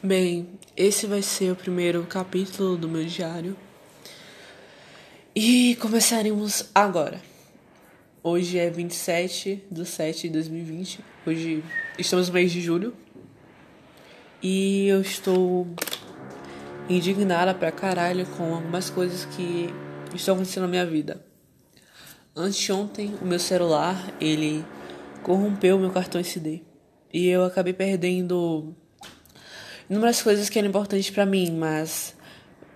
Bem, esse vai ser o primeiro capítulo do meu diário. E começaremos agora. Hoje é 27 de 7 de 2020. Hoje estamos no mês de julho. E eu estou indignada pra caralho com algumas coisas que estão acontecendo na minha vida. Anteontem, o meu celular, ele corrompeu meu cartão SD. E eu acabei perdendo inúmeras coisas que eram importantes para mim, mas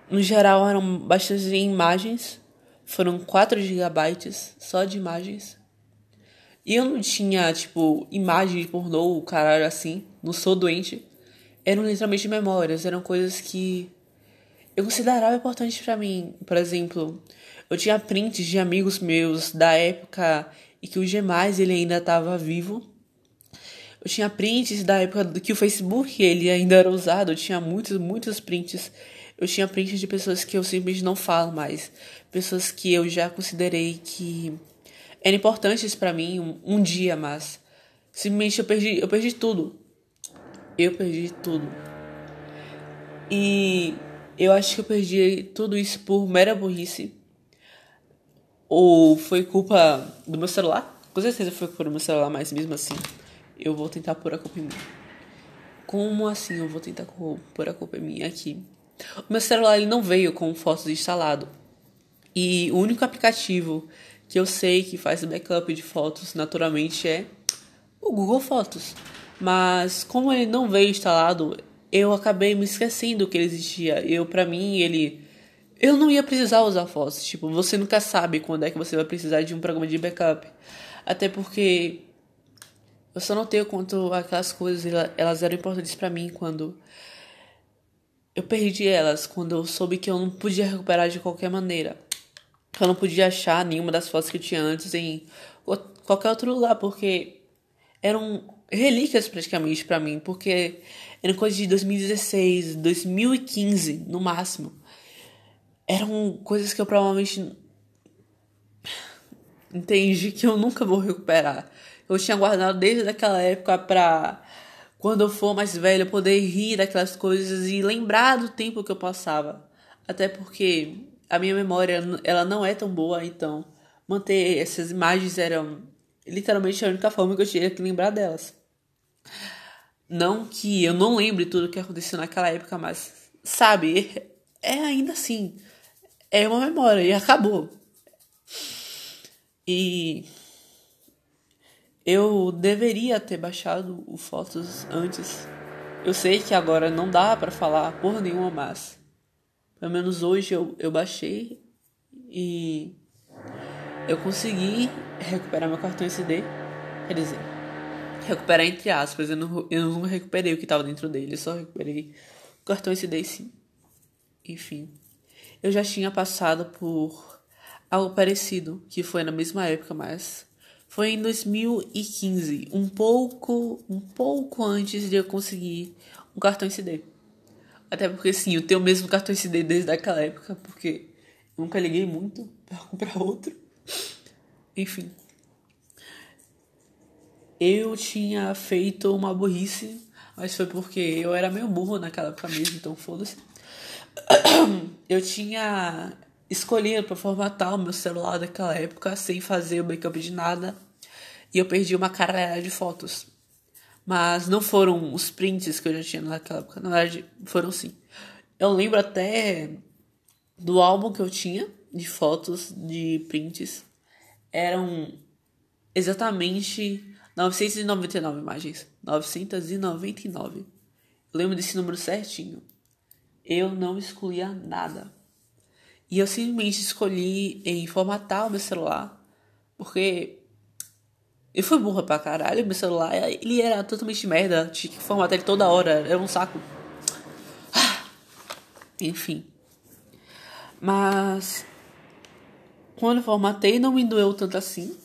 no geral eram bastante imagens. Foram 4 gigabytes só de imagens. E eu não tinha, tipo, imagem de pornô, caralho, assim. Não sou doente. Eram literalmente memórias, eram coisas que eu considerava importantes para mim. Por exemplo, eu tinha prints de amigos meus da época e que o G+, ele ainda estava vivo. Eu tinha prints da época que o Facebook ele ainda era usado, eu tinha muitos, muitos prints. Eu tinha prints de pessoas que eu simplesmente não falo mais, pessoas que eu já considerei que eram importantes para mim um, um, dia, mas simplesmente eu perdi, eu perdi tudo. Eu perdi tudo. E eu acho que eu perdi tudo isso por mera burrice. Ou foi culpa do meu celular? Com certeza foi culpa do meu celular, mas mesmo assim eu vou tentar pôr a culpa em mim. Como assim eu vou tentar pôr a culpa em mim aqui? O meu celular ele não veio com fotos instalado. E o único aplicativo que eu sei que faz backup de fotos naturalmente é o Google Fotos. Mas como ele não veio instalado, eu acabei me esquecendo que ele existia. Eu para mim ele eu não ia precisar usar fotos. Tipo, você nunca sabe quando é que você vai precisar de um programa de backup. Até porque eu só notei o quanto aquelas coisas elas eram importantes para mim quando eu perdi elas, quando eu soube que eu não podia recuperar de qualquer maneira. Eu não podia achar nenhuma das fotos que eu tinha antes em qualquer outro lugar, porque eram relíquias praticamente para mim, porque eram coisas de 2016, 2015 no máximo. Eram coisas que eu provavelmente entendi que eu nunca vou recuperar eu tinha guardado desde aquela época pra quando eu for mais velho eu poder rir daquelas coisas e lembrar do tempo que eu passava. Até porque a minha memória ela não é tão boa, então manter essas imagens era literalmente a única forma que eu tinha que lembrar delas. Não que eu não lembre tudo o que aconteceu naquela época, mas sabe, é ainda assim. É uma memória e acabou. E eu deveria ter baixado o Fotos antes. Eu sei que agora não dá para falar por nenhuma, mas pelo menos hoje eu, eu baixei e eu consegui recuperar meu cartão SD. Quer dizer, recuperar entre aspas, eu não, eu não recuperei o que estava dentro dele, eu só recuperei o cartão SD sim. Enfim, eu já tinha passado por algo parecido, que foi na mesma época, mas foi em 2015, um pouco, um pouco antes de eu conseguir um cartão SD. Até porque sim, eu tenho o mesmo cartão SD desde aquela época, porque nunca liguei muito para comprar outro. Enfim. Eu tinha feito uma burrice, mas foi porque eu era meio burro naquela época mesmo, então foda-se. Eu tinha escolhido para formatar o meu celular daquela época sem fazer o backup de nada e eu perdi uma caralhada de fotos. Mas não foram os prints que eu já tinha naquela época, na verdade foram sim. Eu lembro até do álbum que eu tinha de fotos, de prints. Eram exatamente 999 imagens. 999. Eu lembro desse número certinho. Eu não excluía nada. E eu simplesmente escolhi em formatar o meu celular, porque eu fui burra pra caralho, meu celular, ele era totalmente merda, tinha que formatar ele toda hora, era um saco. Enfim. Mas quando eu formatei não me doeu tanto assim.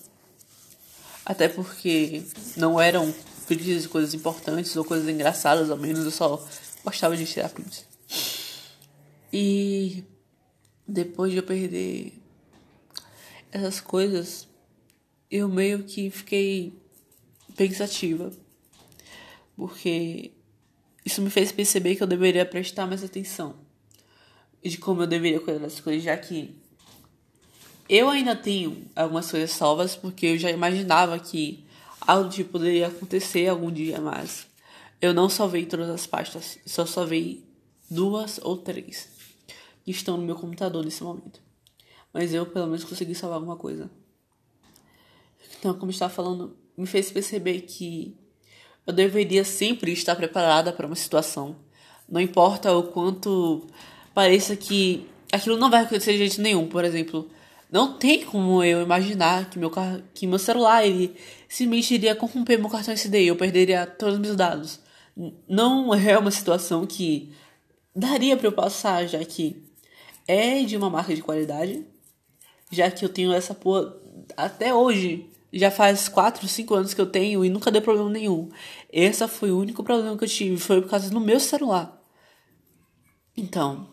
Até porque não eram prints de coisas importantes ou coisas engraçadas, ao menos eu só gostava de tirar prints. E depois de eu perder essas coisas, eu meio que fiquei pensativa. Porque isso me fez perceber que eu deveria prestar mais atenção de como eu deveria cuidar das coisas, já que eu ainda tenho algumas coisas salvas, porque eu já imaginava que algo tipo poderia acontecer algum dia, mas eu não salvei todas as pastas, só salvei duas ou três que estão no meu computador nesse momento. Mas eu pelo menos consegui salvar alguma coisa. Então, como estava falando, me fez perceber que eu deveria sempre estar preparada para uma situação. Não importa o quanto pareça que aquilo não vai acontecer de jeito nenhum. Por exemplo, não tem como eu imaginar que meu, que meu celular ele simplesmente iria corromper meu cartão SD e eu perderia todos os meus dados. Não é uma situação que daria para eu passar, já que é de uma marca de qualidade, já que eu tenho essa porra até hoje. Já faz 4, 5 anos que eu tenho e nunca deu problema nenhum. Esse foi o único problema que eu tive, foi por causa do meu celular. Então,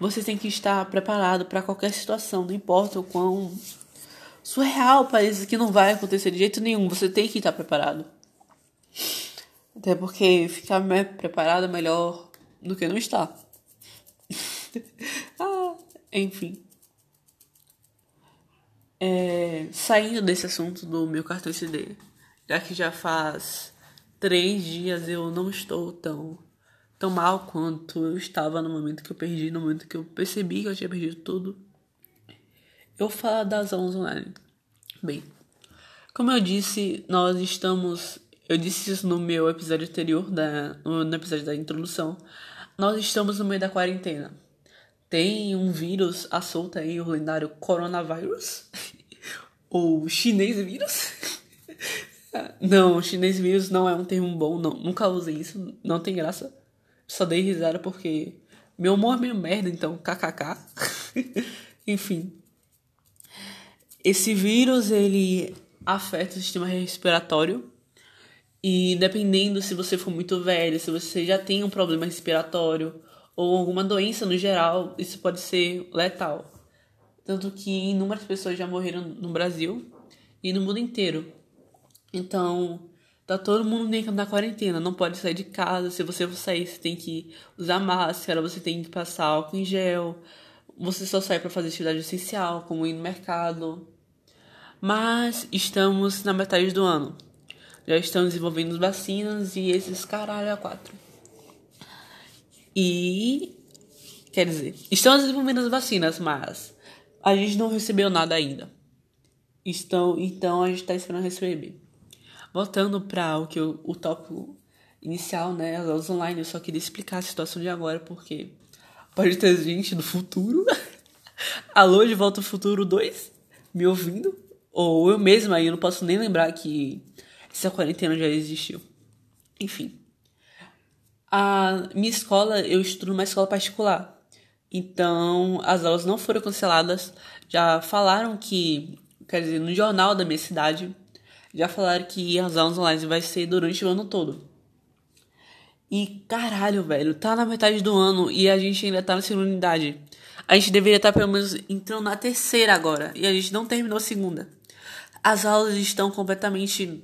você tem que estar preparado para qualquer situação, não importa o quão surreal pareça que não vai acontecer de jeito nenhum, você tem que estar preparado. Até porque ficar preparado é melhor do que não estar. ah, enfim. É, saindo desse assunto do meu cartão SD, já que já faz três dias eu não estou tão tão mal quanto eu estava no momento que eu perdi, no momento que eu percebi que eu tinha perdido tudo. Eu falar das aulas online. Bem, como eu disse, nós estamos. Eu disse isso no meu episódio anterior, da, no episódio da introdução. Nós estamos no meio da quarentena. Tem um vírus à solta aí, o lendário coronavírus. Ou chinês vírus. não, chinês vírus não é um termo bom, não. Nunca usei isso, não tem graça. Só dei risada porque meu humor é meio merda, então kkk. Enfim. Esse vírus, ele afeta o sistema respiratório. E dependendo se você for muito velho, se você já tem um problema respiratório ou alguma doença no geral, isso pode ser letal. Tanto que inúmeras pessoas já morreram no Brasil e no mundo inteiro. Então, Tá todo mundo na quarentena, não pode sair de casa. Se você for sair, você tem que usar máscara, você tem que passar álcool em gel. Você só sai para fazer atividade essencial, como ir no mercado. Mas estamos na metade do ano. Já estão desenvolvendo vacinas e esses caralho a quatro. E. Quer dizer, estão desenvolvendo as vacinas, mas a gente não recebeu nada ainda. Estão, então a gente está esperando receber. Voltando para o que eu, o tópico inicial, né, as aulas online, eu só queria explicar a situação de agora, porque pode ter gente do futuro. Alô, de Volta ao Futuro 2, me ouvindo. Ou eu mesma, aí eu não posso nem lembrar que essa quarentena já existiu. Enfim. A minha escola, eu estudo numa escola particular. Então, as aulas não foram canceladas. Já falaram que, quer dizer, no jornal da minha cidade, já falaram que as aulas online vai ser durante o ano todo. E caralho, velho, tá na metade do ano e a gente ainda tá na segunda unidade. A gente deveria estar tá pelo menos entrando na terceira agora e a gente não terminou a segunda. As aulas estão completamente.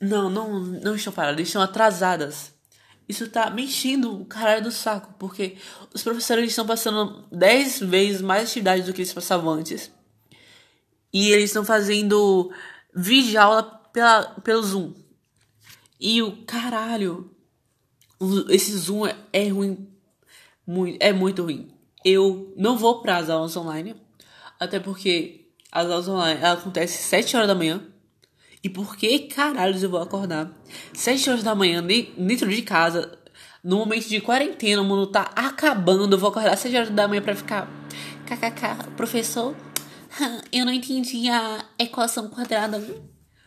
Não, não, não estão paradas, estão atrasadas. Isso tá me enchendo o caralho do saco, porque os professores estão passando 10 vezes mais atividades do que eles passavam antes. E eles estão fazendo vídeo aula pela, pelo Zoom. E o caralho, esse Zoom é, é ruim, muito, é muito ruim. Eu não vou para as aulas online, até porque as aulas online acontecem 7 horas da manhã. E por que caralhos eu vou acordar 7 horas da manhã dentro de casa, no momento de quarentena, o mundo tá acabando, eu vou acordar 7 horas da manhã para ficar kkk, professor, eu não entendi a equação quadrada.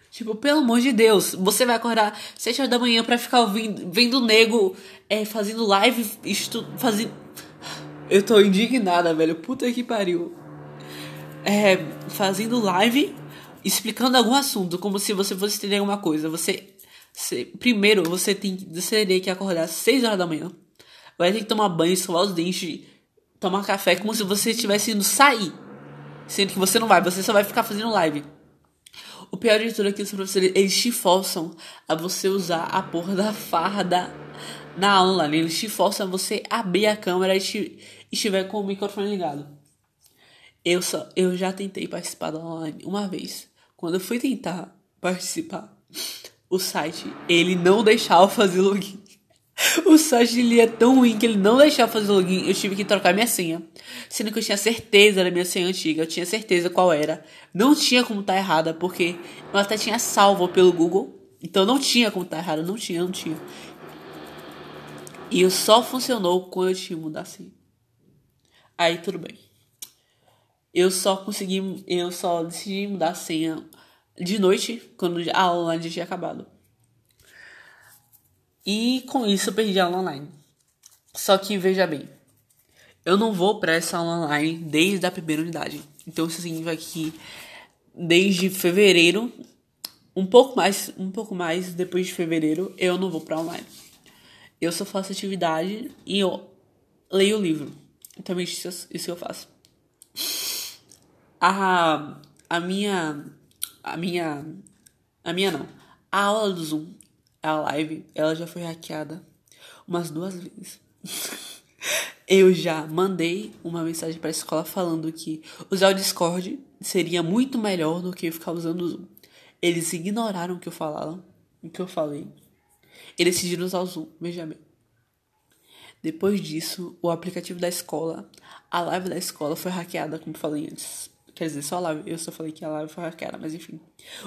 Tipo, pelo amor de Deus, você vai acordar 7 horas da manhã pra ficar ouvindo, vendo o nego é, fazendo live, estu, fazendo. Eu tô indignada, velho. Puta que pariu. É, fazendo live, explicando algum assunto, como se você fosse entender alguma coisa. Você. você primeiro, você tem você teria que acordar às 6 horas da manhã. Vai ter que tomar banho, escovar os dentes, tomar café, como se você estivesse indo sair. Sendo que você não vai, você só vai ficar fazendo live. O pior de tudo é que os professores, eles te forçam a você usar a porra da farda na aula. Eles te forçam a você abrir a câmera e, te, estiver com o microfone ligado. Eu, só, eu já tentei participar da online uma vez. Quando eu fui tentar participar, o site, ele não deixava fazer login. O site ele é tão ruim que ele não deixava fazer login. Eu tive que trocar minha senha. Sendo que eu tinha certeza da minha senha antiga. Eu tinha certeza qual era. Não tinha como estar tá errada, porque eu até tinha salvo pelo Google. Então não tinha como estar tá errada. Não tinha, não tinha. E só funcionou quando eu tinha mudar a senha. Aí tudo bem. Eu só consegui. Eu só decidi mudar a senha de noite, quando a aula já tinha acabado. E com isso eu perdi a aula online. Só que veja bem, eu não vou para essa aula online desde a primeira unidade. Então isso significa que desde fevereiro, um pouco mais, um pouco mais depois de fevereiro, eu não vou para online. Eu só faço atividade e eu leio o livro. Também isso, isso eu faço. A, a minha a minha a minha não. A aula do Zoom a live, ela já foi hackeada umas duas vezes. Eu já mandei uma mensagem para a escola falando que usar o Discord seria muito melhor do que ficar usando o Zoom. Eles ignoraram o que eu falava, o que eu falei. Eles decidiram usar o Zoom, veja bem. Depois disso, o aplicativo da escola, a live da escola foi hackeada, como falei antes. Quer dizer, só a. Eu só falei que a live foi hackeada, mas enfim.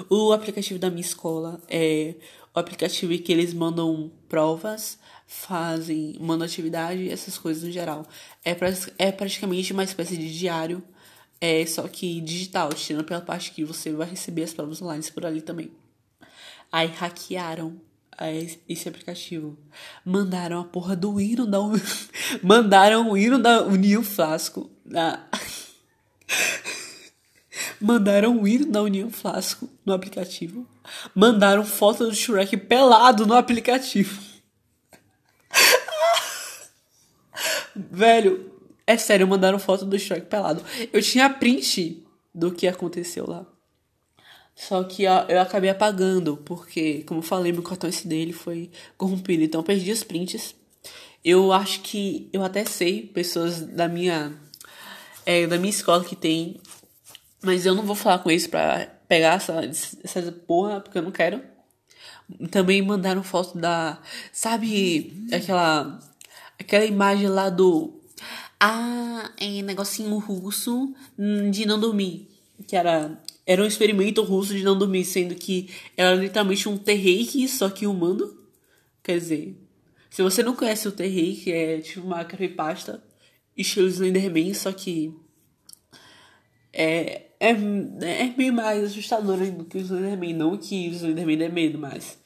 O aplicativo da minha escola é o aplicativo que eles mandam provas, fazem, mandam atividade, essas coisas no geral. É, é praticamente uma espécie de diário, é só que digital, tirando pela parte que você vai receber as provas online por ali também. Aí hackearam esse aplicativo. Mandaram a porra do hino da. Mandaram o hino da União Flasco. Na... Mandaram hino da União Flasco no aplicativo. Mandaram foto do Shrek pelado no aplicativo. Velho, é sério, mandaram foto do Shrek pelado. Eu tinha print do que aconteceu lá. Só que eu acabei apagando, porque, como eu falei, meu cartão SD ele foi corrompido. Então eu perdi os prints. Eu acho que eu até sei pessoas da minha é, da minha escola que tem mas eu não vou falar com eles pra pegar essa, essa porra, porque eu não quero. Também mandaram foto da. Sabe aquela. Aquela imagem lá do. Ah, é negocinho russo de não dormir. Que era. Era um experimento russo de não dormir, sendo que era literalmente um terreike, só que humano. Quer dizer, se você não conhece o terreike, é tipo uma creepypasta estilo Slenderman, só que é, é, é bem mais assustador do que o Slenderman. Não que o Slenderman dê medo, mas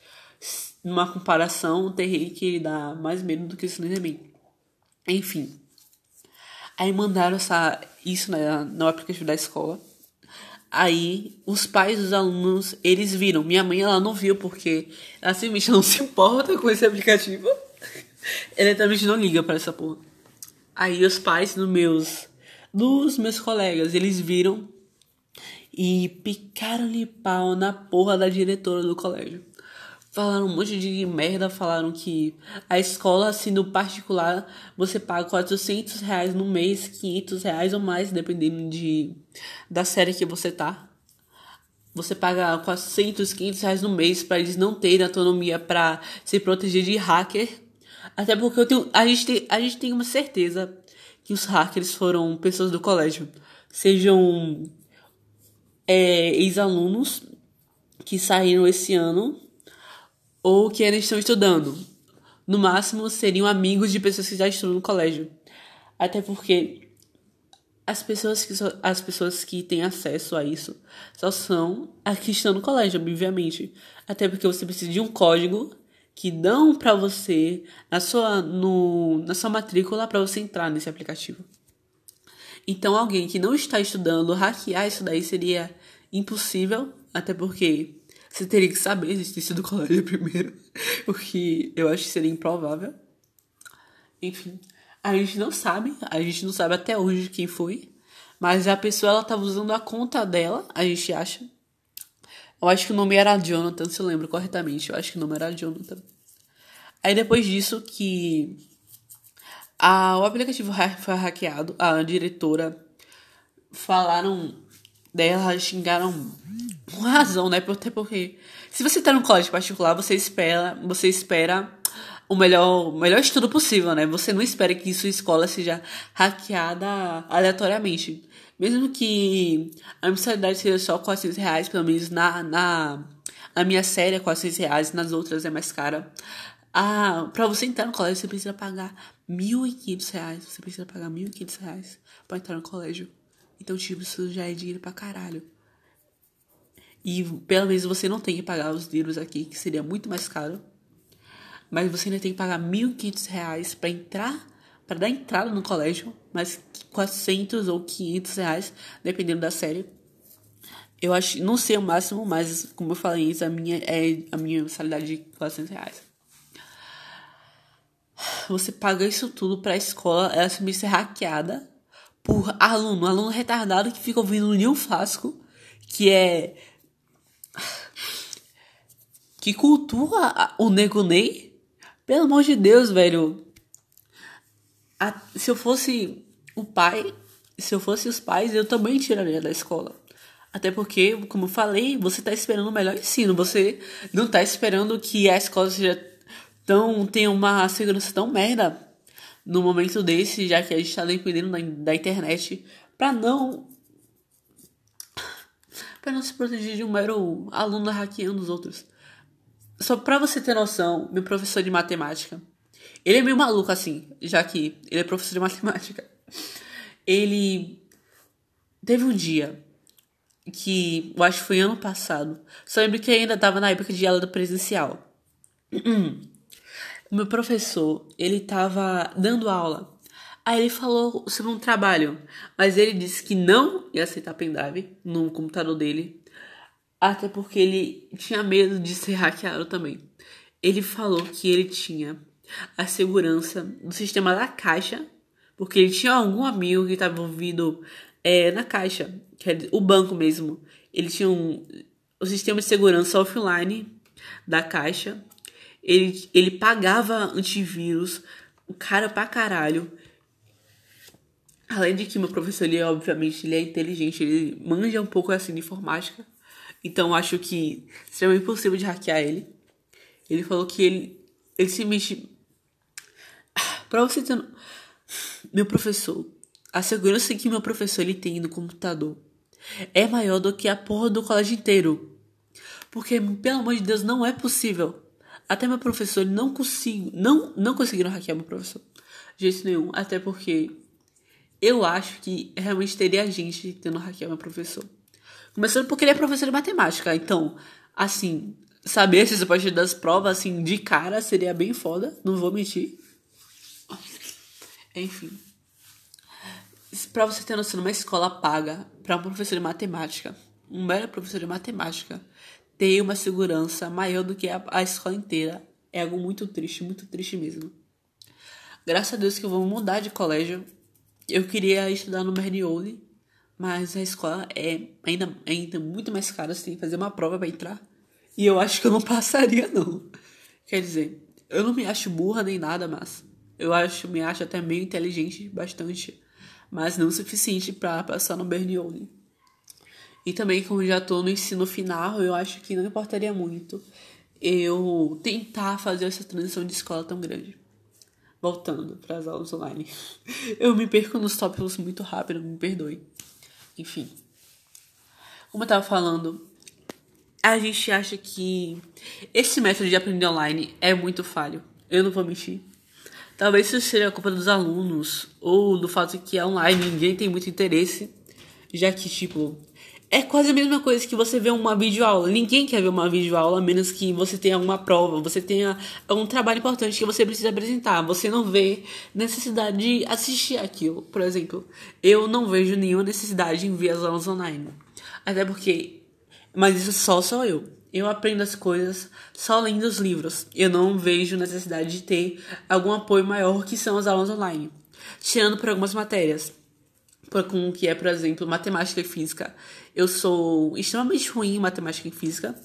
numa comparação, o que ele dá mais medo do que o Slenderman. Enfim. Aí mandaram essa, isso né, no aplicativo da escola. Aí os pais dos alunos, eles viram. Minha mãe, ela não viu porque ela simplesmente não se importa com esse aplicativo. ela literalmente não liga para essa porra. Aí os pais dos meus dos meus colegas. Eles viram e picaram-lhe pau na porra da diretora do colégio. Falaram um monte de merda, falaram que a escola, sendo particular, você paga 400 reais no mês, 500 reais ou mais, dependendo de, da série que você tá. Você paga 400, 500 reais no mês para eles não terem autonomia para se proteger de hacker. Até porque eu tenho, a, gente tem, a gente tem uma certeza que os hackers foram pessoas do colégio, sejam é, ex-alunos que saíram esse ano ou que ainda estão estudando. No máximo, seriam amigos de pessoas que já estudam no colégio. Até porque as pessoas que, as pessoas que têm acesso a isso só são as que estão no colégio, obviamente. Até porque você precisa de um código que dão para você na sua, no, na sua matrícula para você entrar nesse aplicativo. Então, alguém que não está estudando, hackear isso daí seria impossível, até porque você teria que saber a existência do colégio primeiro, o que eu acho que seria improvável. Enfim, a gente não sabe, a gente não sabe até hoje quem foi, mas a pessoa ela estava usando a conta dela, a gente acha, Eu acho que o nome era Jonathan, se eu lembro corretamente. Eu acho que o nome era Jonathan. Aí depois disso que a, o aplicativo foi hackeado, a diretora falaram dela, xingaram com razão, né? Até porque se você tá no colégio particular, você espera, você espera o melhor, o melhor estudo possível, né? Você não espera que sua escola seja hackeada aleatoriamente. Mesmo que a mensalidade seja só 400 reais, pelo menos na, na, na minha série é 400 reais, nas outras é mais cara. Ah, pra você entrar no colégio, você precisa pagar 1.500 reais. Você precisa pagar 1.500 reais pra entrar no colégio. Então, tipo, isso já é dinheiro pra caralho. E pelo menos você não tem que pagar os livros aqui, que seria muito mais caro. Mas você ainda tem que pagar 1.500 reais pra entrar, para dar entrada no colégio. Mais 400 ou 500 reais, dependendo da série. Eu acho, não sei o máximo, mas como eu falei antes, a minha é a minha mensalidade de 400 reais. Você paga isso tudo pra escola, ela se ser hackeada por aluno, aluno retardado que fica ouvindo Nil Flasco, que é. que cultua o Nego Ney. Pelo amor de Deus, velho. A, se eu fosse o pai, se eu fosse os pais, eu também tiraria da escola. Até porque, como eu falei, você tá esperando o melhor ensino. Você não tá esperando que a escola seja tão. tenha uma segurança tão merda no momento desse, já que a gente está dependendo da, da internet para não para não se proteger de um mero aluno hackeando os outros. Só para você ter noção, meu professor de matemática, ele é meio maluco assim, já que ele é professor de matemática. Ele teve um dia que eu acho que foi ano passado. Só lembro que ainda tava na época de aula do presencial. Meu professor, ele tava dando aula. Aí ele falou sobre um trabalho, mas ele disse que não ia aceitar pendrive no computador dele, até porque ele tinha medo de ser hackeado também. Ele falou que ele tinha a segurança do sistema da caixa, porque ele tinha algum amigo que estava envolvido é, na caixa, que é o banco mesmo. Ele tinha um, o sistema de segurança offline da caixa ele, ele pagava antivírus, o cara pra caralho. Além de que meu professor, ele obviamente ele é inteligente, ele manja um pouco assim de informática. Então acho que seria impossível de hackear ele. Ele falou que ele, ele se Pra você ter. Meu professor, a segurança que meu professor ele tem no computador é maior do que a porra do colégio inteiro. Porque, pelo amor de Deus, não é possível até meu professor não consigo, não, não conseguiram hackear meu professor. De jeito nenhum. Até porque eu acho que realmente teria gente tendo hackeado meu professor. Começando porque ele é professor de matemática. Então, assim, saber se a partir das provas, assim, de cara seria bem foda. Não vou mentir. Enfim. Pra você ter noção, uma escola paga para um professor de matemática, um mero professor de matemática, ter uma segurança maior do que a, a escola inteira. É algo muito triste, muito triste mesmo. Graças a Deus que eu vou mudar de colégio. Eu queria estudar no Mernioli, mas a escola é ainda, ainda muito mais cara, você tem que fazer uma prova para entrar. E eu acho que eu não passaria, não. Quer dizer, eu não me acho burra nem nada, mas eu acho, me acho até meio inteligente, bastante, mas não o suficiente para passar no Bernioli. E também, como já tô no ensino final, eu acho que não importaria muito eu tentar fazer essa transição de escola tão grande. Voltando para as aulas online. Eu me perco nos tópicos muito rápido, me perdoe. Enfim. Como eu tava falando, a gente acha que esse método de aprender online é muito falho. Eu não vou mentir. Talvez isso seja a culpa dos alunos ou do fato que é online ninguém tem muito interesse, já que, tipo, é quase a mesma coisa que você vê uma videoaula. Ninguém quer ver uma videoaula a menos que você tenha alguma prova, você tenha um trabalho importante que você precisa apresentar. Você não vê necessidade de assistir aquilo. Por exemplo, eu não vejo nenhuma necessidade em ver as aulas online. Até porque. Mas isso só sou eu. Eu aprendo as coisas só lendo os livros. Eu não vejo necessidade de ter algum apoio maior que são as aulas online. Tirando por algumas matérias com o que é, por exemplo, matemática e física. Eu sou extremamente ruim em matemática e física.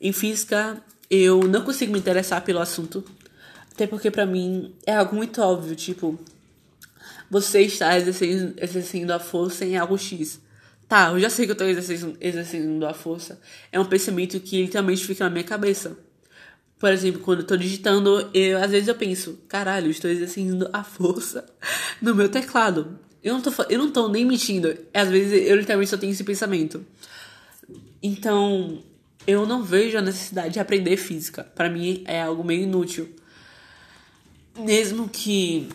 Em física, eu não consigo me interessar pelo assunto. Até porque para mim é algo muito óbvio, tipo, você está exercendo, exercendo a força em algo X. Tá, eu já sei que eu tô exercendo, exercendo a força. É um pensamento que literalmente fica na minha cabeça. Por exemplo, quando eu tô digitando, eu, às vezes eu penso, caralho, eu estou exercendo a força no meu teclado. Eu não tô, eu não tô nem mentindo. Às vezes eu literalmente só tenho esse pensamento. Então, eu não vejo a necessidade de aprender física. Para mim é algo meio inútil. Mesmo que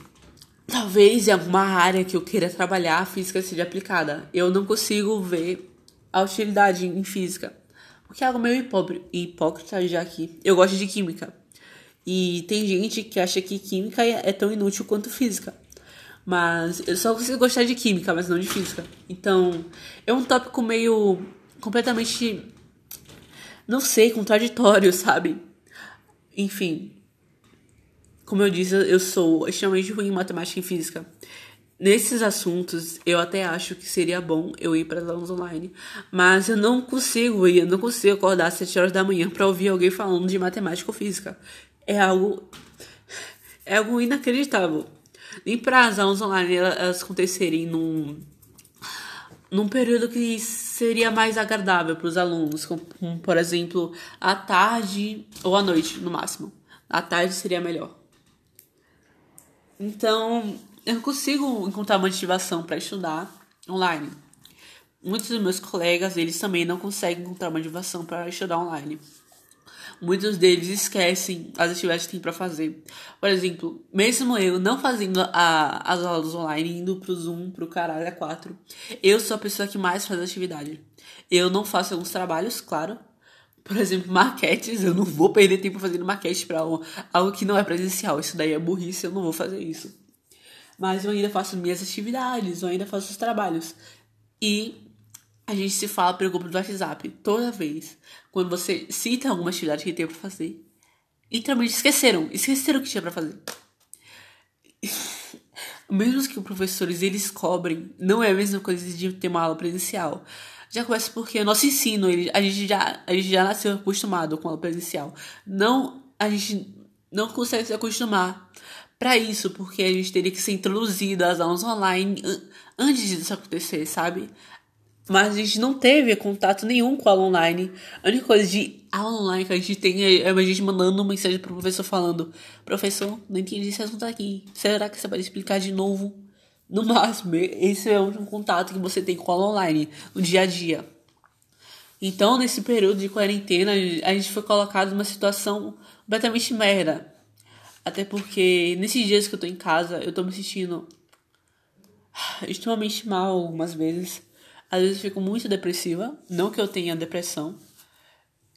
talvez em alguma área que eu queira trabalhar a física seja aplicada. Eu não consigo ver a utilidade em física. Porque é algo meio hipócrita já que eu gosto de química. E tem gente que acha que química é tão inútil quanto física. Mas eu só consigo gostar de química, mas não de física. Então, é um tópico meio completamente não sei, contraditório, sabe? Enfim, como eu disse, eu sou extremamente ruim em matemática e física. Nesses assuntos, eu até acho que seria bom eu ir para as aulas online, mas eu não consigo ir, eu não consigo acordar às 7 horas da manhã para ouvir alguém falando de matemática ou física. É algo é algo inacreditável. Nem para as aulas online elas acontecerem num num período que seria mais agradável para os alunos, como, como, por exemplo, à tarde ou à noite, no máximo. À tarde seria melhor. Então, eu consigo encontrar motivação para estudar online. Muitos dos meus colegas, eles também não conseguem encontrar motivação para estudar online. Muitos deles esquecem as atividades que tem para fazer. Por exemplo, mesmo eu não fazendo a, as aulas online, indo pro Zoom, pro caralho a 4, eu sou a pessoa que mais faz atividade. Eu não faço alguns trabalhos, claro, por exemplo, maquetes, eu não vou perder tempo fazendo maquete para algo que não é presencial. Isso daí é burrice, eu não vou fazer isso. Mas eu ainda faço minhas atividades, eu ainda faço os trabalhos. E a gente se fala pelo grupo do WhatsApp toda vez. Quando você cita alguma atividade que tem pra fazer. E também esqueceram. Esqueceram o que tinha pra fazer. Mesmo que os professores eles cobrem, não é a mesma coisa de ter uma aula presencial. Já começa porque nosso ensino, ele, a, gente já, a gente já nasceu acostumado com a presencial. Não, a gente não consegue se acostumar para isso, porque a gente teria que ser introduzido às aulas online antes disso acontecer, sabe? Mas a gente não teve contato nenhum com a aula online. A única coisa de aula online que a gente tem é a gente mandando uma mensagem pro professor falando: Professor, não entendi esse assunto aqui. Será que você pode explicar de novo? No máximo, esse é o contato que você tem com a aula online no dia a dia. Então, nesse período de quarentena, a gente foi colocado numa situação completamente merda. Até porque nesses dias que eu tô em casa, eu tô me sentindo extremamente mal algumas vezes. Às vezes fico muito depressiva. Não que eu tenha depressão.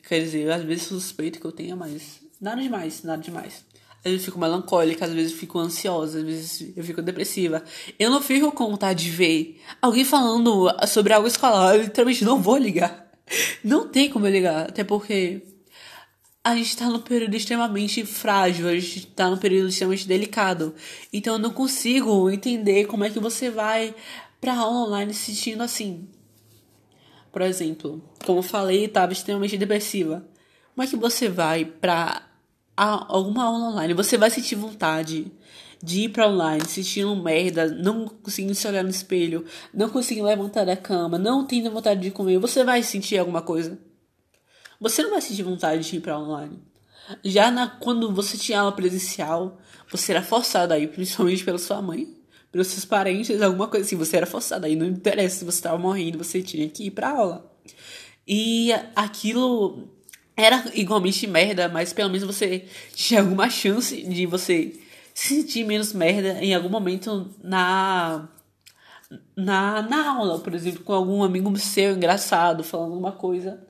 Quer dizer, às vezes suspeito que eu tenha, mas nada demais, nada demais. Às vezes eu fico melancólica, às vezes eu fico ansiosa, às vezes eu fico depressiva. Eu não fico com vontade de ver alguém falando sobre algo escolar. Eu literalmente não vou ligar. Não tem como eu ligar. Até porque a gente tá num período extremamente frágil, a gente tá num período extremamente delicado. Então eu não consigo entender como é que você vai pra aula online se sentindo assim. Por exemplo, como eu falei, estava extremamente depressiva. Como é que você vai pra alguma aula online, você vai sentir vontade de ir pra online, sentindo merda, não conseguindo se olhar no espelho, não conseguindo levantar da cama, não tendo vontade de comer, você vai sentir alguma coisa. Você não vai sentir vontade de ir pra online. Já na, quando você tinha aula presencial, você era forçado aí, principalmente pela sua mãe, pelos seus parentes, alguma coisa assim. Você era forçado aí, não interessa se você estava morrendo, você tinha que ir pra aula. E aquilo era igualmente merda, mas pelo menos você tinha alguma chance de você se sentir menos merda em algum momento na na, na aula, por exemplo, com algum amigo seu engraçado falando alguma coisa.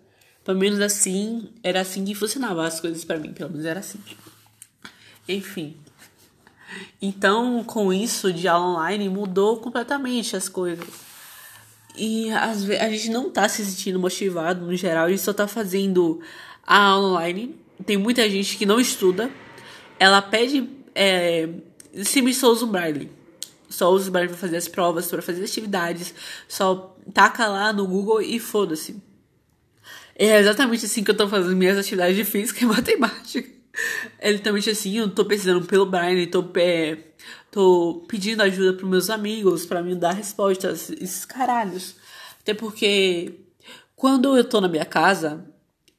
Pelo menos assim, era assim que funcionava as coisas para mim, pelo menos era assim. Enfim. Então, com isso de aula online, mudou completamente as coisas. E às vezes a gente não tá se sentindo motivado no geral, a gente só tá fazendo a aula online. Tem muita gente que não estuda. Ela pede é, Simi Souza Braille. só usa o Braille para fazer as provas, para fazer atividades, só taca lá no Google e foda-se. É exatamente assim que eu tô fazendo minhas atividades de física e matemática. É exatamente assim, eu tô pesquisando pelo Brian, tô, é, tô pedindo ajuda pros meus amigos para me dar respostas, esses caralhos. Até porque quando eu tô na minha casa,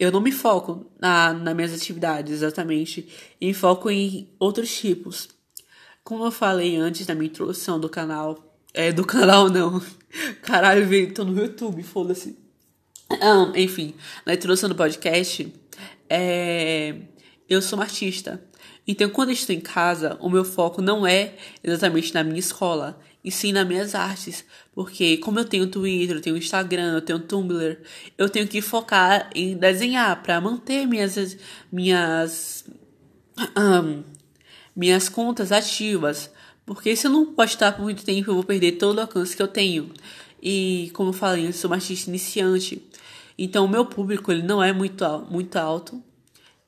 eu não me foco na, nas minhas atividades exatamente, e foco em outros tipos. Como eu falei antes na minha introdução do canal, é do canal não, caralho, tô no YouTube, foda-se. Um, enfim, na introdução do podcast, é, eu sou uma artista. Então, quando eu estou em casa, o meu foco não é exatamente na minha escola, e sim nas minhas artes. Porque, como eu tenho Twitter, eu tenho Instagram, eu tenho Tumblr, eu tenho que focar em desenhar para manter minhas, minhas, um, minhas contas ativas. Porque se eu não postar por muito tempo, eu vou perder todo o alcance que eu tenho. E, como eu falei, eu sou uma artista iniciante. Então, o meu público ele não é muito, muito alto.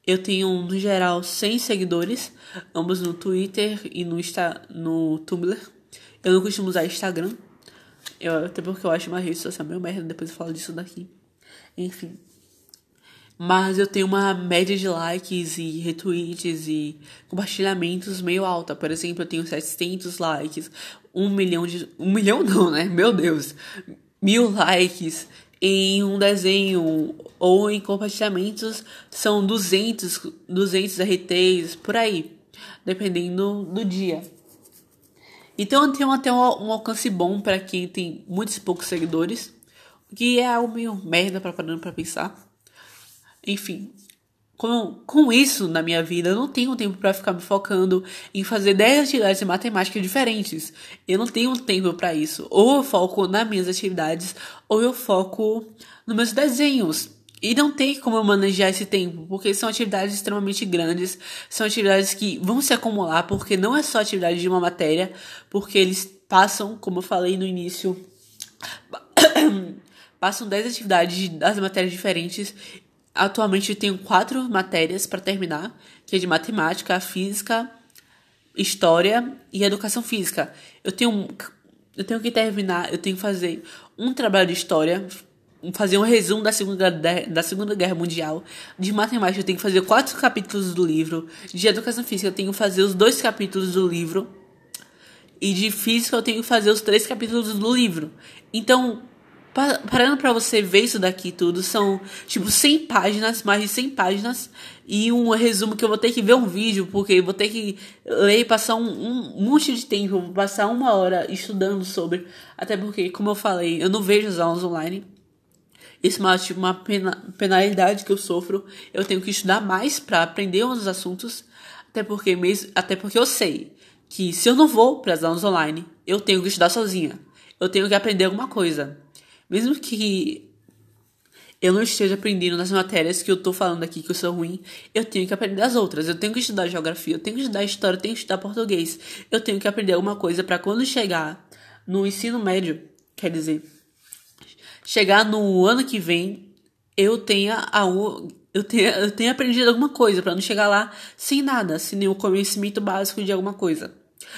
Eu tenho, no geral, 100 seguidores, ambos no Twitter e no, Insta, no Tumblr. Eu não costumo usar Instagram, eu, até porque eu acho uma rede social meio merda, depois eu falo disso daqui. Enfim. Mas eu tenho uma média de likes e retweets e compartilhamentos meio alta. Por exemplo, eu tenho 700 likes, um milhão de. Um milhão não, né? Meu Deus! Mil likes em um desenho ou em compartilhamentos são 200, 200 RTs, por aí, dependendo do dia. Então tenho até um, alcance bom para quem tem muitos poucos seguidores, que é algo meio merda para parando para pensar. Enfim, com, com isso na minha vida, eu não tenho tempo para ficar me focando em fazer 10 atividades de matemática diferentes. Eu não tenho tempo para isso. Ou eu foco nas minhas atividades, ou eu foco nos meus desenhos. E não tem como eu manejar esse tempo, porque são atividades extremamente grandes, são atividades que vão se acumular, porque não é só atividade de uma matéria, porque eles passam, como eu falei no início, passam 10 atividades das matérias diferentes Atualmente eu tenho quatro matérias para terminar, que é de matemática, física, história e educação física. Eu tenho eu tenho que terminar, eu tenho que fazer um trabalho de história, fazer um resumo da segunda, da segunda Guerra Mundial. De matemática eu tenho que fazer quatro capítulos do livro. De educação física eu tenho que fazer os dois capítulos do livro. E de física eu tenho que fazer os três capítulos do livro. Então, parando para você ver isso daqui tudo, são tipo 100 páginas, mais de 100 páginas, e um resumo que eu vou ter que ver um vídeo, porque eu vou ter que ler e passar um, um monte de tempo, vou passar uma hora estudando sobre. Até porque, como eu falei, eu não vejo as aulas online. Isso é uma, tipo, uma pena, penalidade que eu sofro. Eu tenho que estudar mais para aprender uns assuntos. Até porque, mesmo, até porque eu sei que se eu não vou para as aulas online, eu tenho que estudar sozinha. Eu tenho que aprender alguma coisa. Mesmo que eu não esteja aprendendo nas matérias que eu tô falando aqui que eu sou ruim, eu tenho que aprender as outras. Eu tenho que estudar geografia, eu tenho que estudar história, eu tenho que estudar português. Eu tenho que aprender alguma coisa para quando chegar no ensino médio, quer dizer, chegar no ano que vem, eu tenha a eu tenha, eu tenha aprendido alguma coisa para não chegar lá sem nada, sem nenhum conhecimento básico de alguma coisa.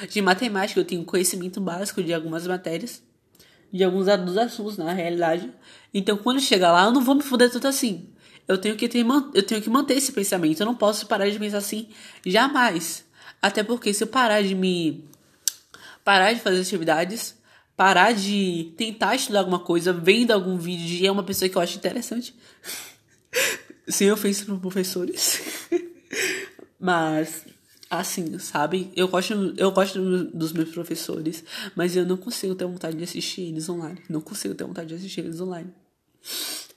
De matemática, eu tenho conhecimento básico de algumas matérias de alguns dos assuntos, na realidade. Então, quando chegar lá, eu não vou me fuder tanto assim. Eu tenho que ter, eu tenho que manter esse pensamento. Eu não posso parar de pensar assim jamais. Até porque se eu parar de me parar de fazer atividades, parar de tentar estudar alguma coisa, vendo algum vídeo de uma pessoa que eu acho interessante. Sem ofensa para professores. Mas assim, sabe? Eu gosto, eu gosto dos meus professores, mas eu não consigo ter vontade de assistir eles online. Não consigo ter vontade de assistir eles online.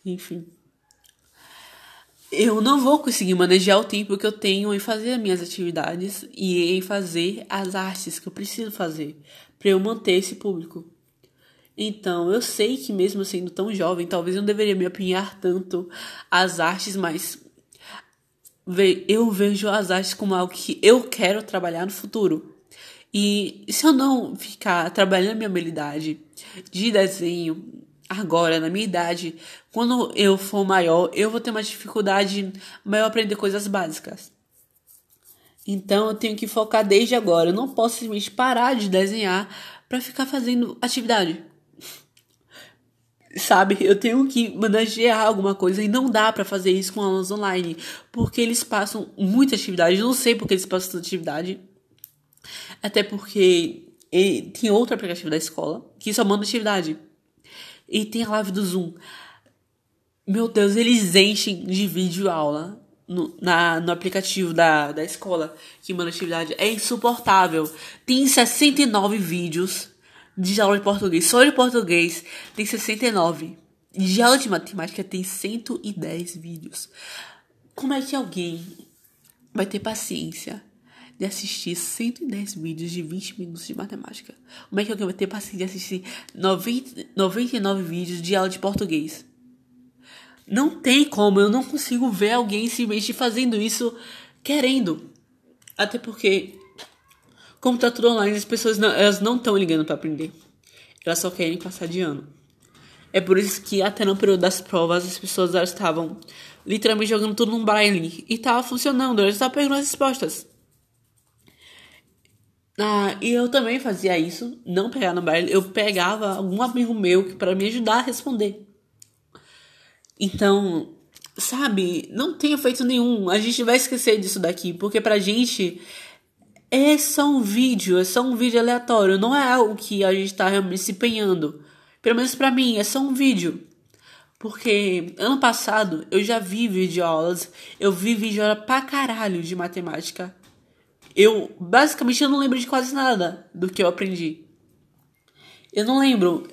Enfim. Eu não vou conseguir manejar o tempo que eu tenho em fazer as minhas atividades e em fazer as artes que eu preciso fazer para eu manter esse público. Então, eu sei que mesmo sendo tão jovem, talvez eu não deveria me apinhar tanto às artes, mas eu vejo as artes como algo que eu quero trabalhar no futuro. E se eu não ficar trabalhando minha habilidade de desenho agora, na minha idade, quando eu for maior, eu vou ter uma dificuldade maior aprender coisas básicas. Então eu tenho que focar desde agora. Eu não posso simplesmente parar de desenhar para ficar fazendo atividade. Sabe, eu tenho que manejar alguma coisa e não dá para fazer isso com aulas online, porque eles passam muita atividade. Eu não sei porque eles passam tanta atividade. Até porque tem outro aplicativo da escola que só manda atividade. E tem a live do Zoom. Meu Deus, eles enchem de vídeo aula no, na, no aplicativo da, da escola que manda atividade. É insuportável. Tem 69 vídeos de aula de português. Só de português tem 69. De aula de matemática tem 110 vídeos. Como é que alguém vai ter paciência de assistir 110 vídeos de 20 minutos de matemática? Como é que alguém vai ter paciência de assistir 90, 99 vídeos de aula de português? Não tem como, eu não consigo ver alguém simplesmente fazendo isso querendo. Até porque como tá tudo online, as pessoas não, elas não estão ligando para aprender. Elas só querem passar de ano. É por isso que até no período das provas as pessoas elas estavam literalmente jogando tudo num braille e tava funcionando, elas estavam pegando as respostas. Ah, e eu também fazia isso, não pegar no braille, eu pegava algum amigo meu para me ajudar a responder. Então, sabe, não tem efeito nenhum. A gente vai esquecer disso daqui, porque pra gente é só um vídeo, é só um vídeo aleatório, não é algo que a gente tá realmente se empenhando. Pelo menos para mim, é só um vídeo. Porque ano passado eu já vi videoaulas, eu vi videoaula pra caralho de matemática. Eu, basicamente, eu não lembro de quase nada do que eu aprendi. Eu não lembro.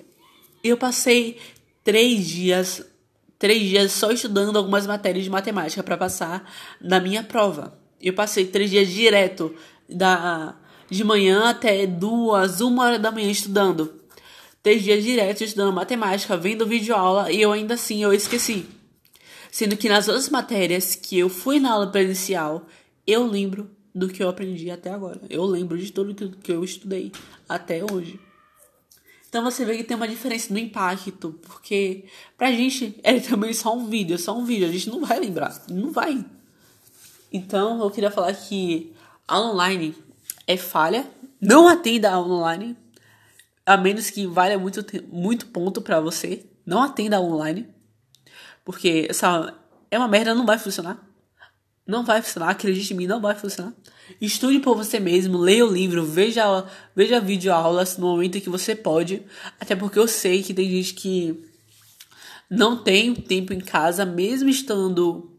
Eu passei três dias, três dias só estudando algumas matérias de matemática para passar na minha prova. Eu passei três dias direto da de manhã até duas, uma hora da manhã estudando. Três dias diretos estudando matemática, vendo vídeo aula e eu ainda assim eu esqueci. Sendo que nas outras matérias que eu fui na aula presencial, eu lembro do que eu aprendi até agora. Eu lembro de tudo que eu estudei até hoje. Então você vê que tem uma diferença no impacto, porque pra gente é também só um vídeo, é só um vídeo, a gente não vai lembrar, não vai. Então eu queria falar que aula online é falha. Não atenda a online. A menos que valha muito, muito ponto para você. Não atenda a online. Porque essa é uma merda, não vai funcionar. Não vai funcionar, acredite em mim, não vai funcionar. Estude por você mesmo, leia o livro, veja, veja vídeo aulas no momento que você pode. Até porque eu sei que tem gente que não tem tempo em casa, mesmo estando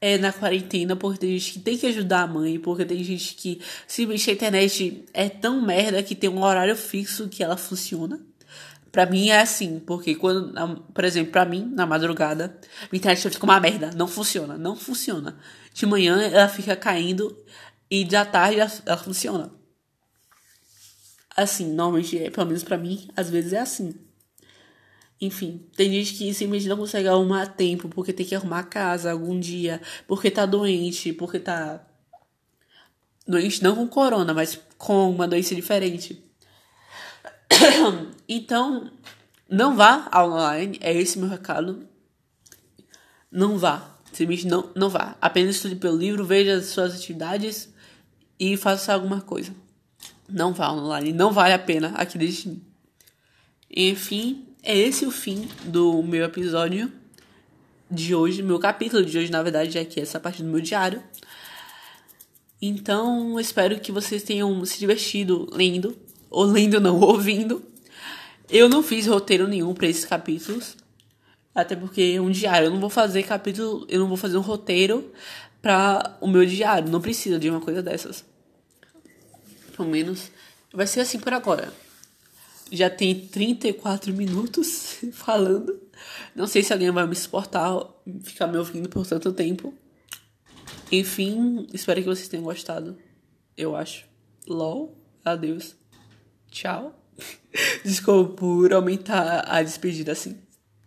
é, na quarentena, porque tem gente que tem que ajudar a mãe, porque tem gente que simplesmente a internet é tão merda que tem um horário fixo que ela funciona. Pra mim é assim, porque quando, por exemplo, pra mim, na madrugada, a internet fica uma merda, não funciona, não funciona. De manhã ela fica caindo e da tarde ela, funciona. Assim, normalmente, é, pelo menos pra mim, às vezes é assim. Enfim, tem gente que simplesmente não consegue arrumar tempo porque tem que arrumar a casa algum dia, porque tá doente, porque tá. Doente não com corona, mas com uma doença diferente. Então, não vá online, é esse meu recado. Não vá. Simplesmente não, não vá. Apenas estude pelo livro, veja as suas atividades e faça alguma coisa. Não vá online, não vale a pena aqui desde Enfim, é esse o fim do meu episódio de hoje, meu capítulo de hoje, na verdade, é que essa parte do meu diário. Então, espero que vocês tenham se divertido lendo, ou lendo não, ouvindo. Eu não fiz roteiro nenhum para esses capítulos, até porque é um diário, eu não vou fazer capítulo, eu não vou fazer um roteiro para o meu diário, não precisa de uma coisa dessas. Pelo menos vai ser assim por agora já tem 34 minutos falando. Não sei se alguém vai me suportar ficar me ouvindo por tanto tempo. Enfim, espero que vocês tenham gostado. Eu acho. LOL. Adeus. Tchau. Desculpa por aumentar a despedida assim.